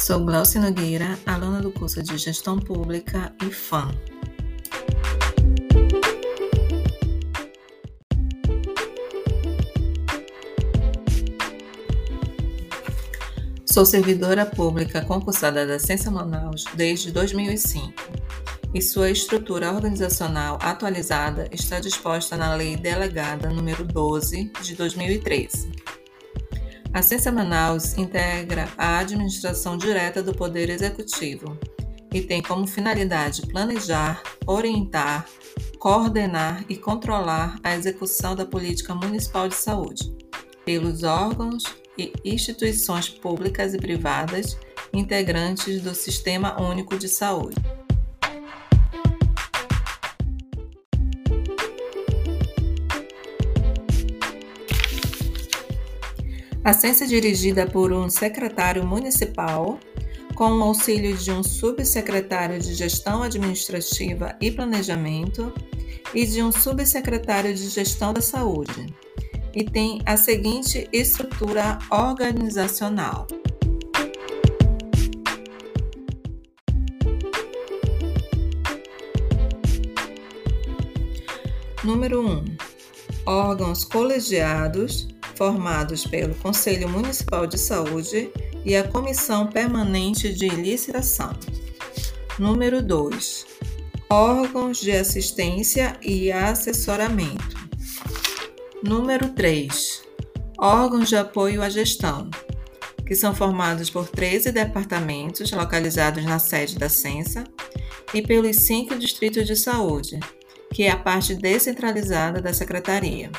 Sou Glaucia Nogueira, aluna do curso de Gestão Pública e fã. Sou servidora pública concursada da Ciência Manaus desde 2005 e sua estrutura organizacional atualizada está disposta na Lei Delegada número 12 de 2013. A Ciência Manaus integra a administração direta do Poder Executivo e tem como finalidade planejar, orientar, coordenar e controlar a execução da política municipal de saúde pelos órgãos e instituições públicas e privadas integrantes do Sistema Único de Saúde. A ciência é dirigida por um secretário municipal, com o auxílio de um subsecretário de Gestão Administrativa e Planejamento e de um subsecretário de Gestão da Saúde e tem a seguinte estrutura organizacional. Número 1. Um, órgãos colegiados formados pelo Conselho Municipal de Saúde e a Comissão Permanente de Licitação. Número 2. Órgãos de assistência e assessoramento. Número 3. Órgãos de apoio à gestão, que são formados por 13 departamentos localizados na sede da Censa e pelos cinco distritos de saúde, que é a parte descentralizada da Secretaria.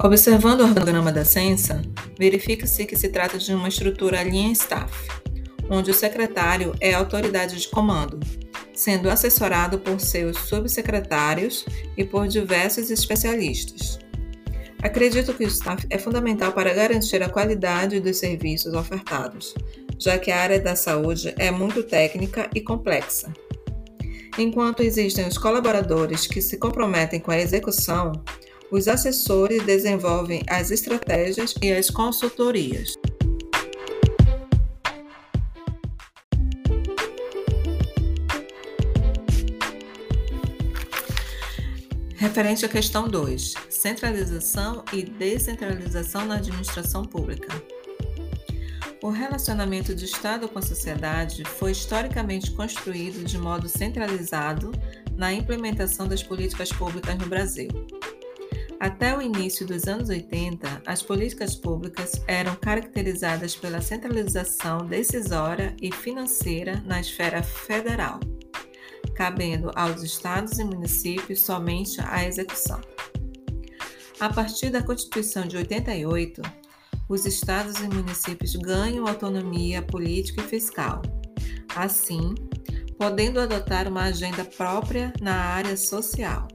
Observando o organograma da Censa, verifica-se que se trata de uma estrutura linha staff, onde o secretário é a autoridade de comando, sendo assessorado por seus subsecretários e por diversos especialistas. Acredito que o staff é fundamental para garantir a qualidade dos serviços ofertados, já que a área da saúde é muito técnica e complexa. Enquanto existem os colaboradores que se comprometem com a execução, os assessores desenvolvem as estratégias e as consultorias. Referente à questão 2, centralização e descentralização na administração pública. O relacionamento de Estado com a sociedade foi historicamente construído de modo centralizado na implementação das políticas públicas no Brasil. Até o início dos anos 80, as políticas públicas eram caracterizadas pela centralização decisória e financeira na esfera federal cabendo aos estados e municípios somente a execução. A partir da Constituição de 88, os estados e municípios ganham autonomia política e fiscal, assim, podendo adotar uma agenda própria na área social.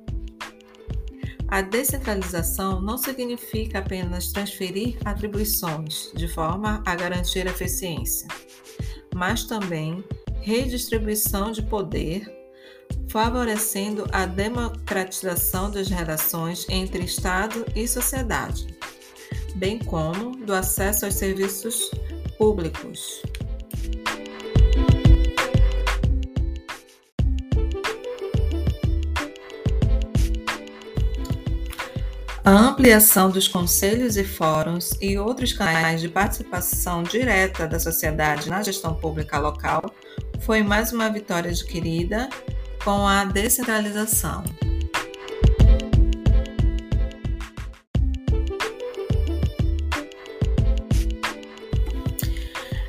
A descentralização não significa apenas transferir atribuições de forma a garantir eficiência, mas também redistribuição de poder favorecendo a democratização das relações entre Estado e sociedade, bem como do acesso aos serviços públicos. A ampliação dos conselhos e fóruns e outros canais de participação direta da sociedade na gestão pública local foi mais uma vitória adquirida com a descentralização.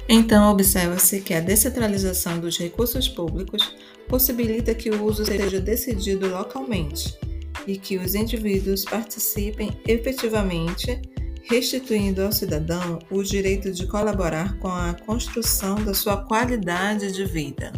Então, observa-se que a descentralização dos recursos públicos possibilita que o uso seja decidido localmente e que os indivíduos participem efetivamente, restituindo ao cidadão o direito de colaborar com a construção da sua qualidade de vida.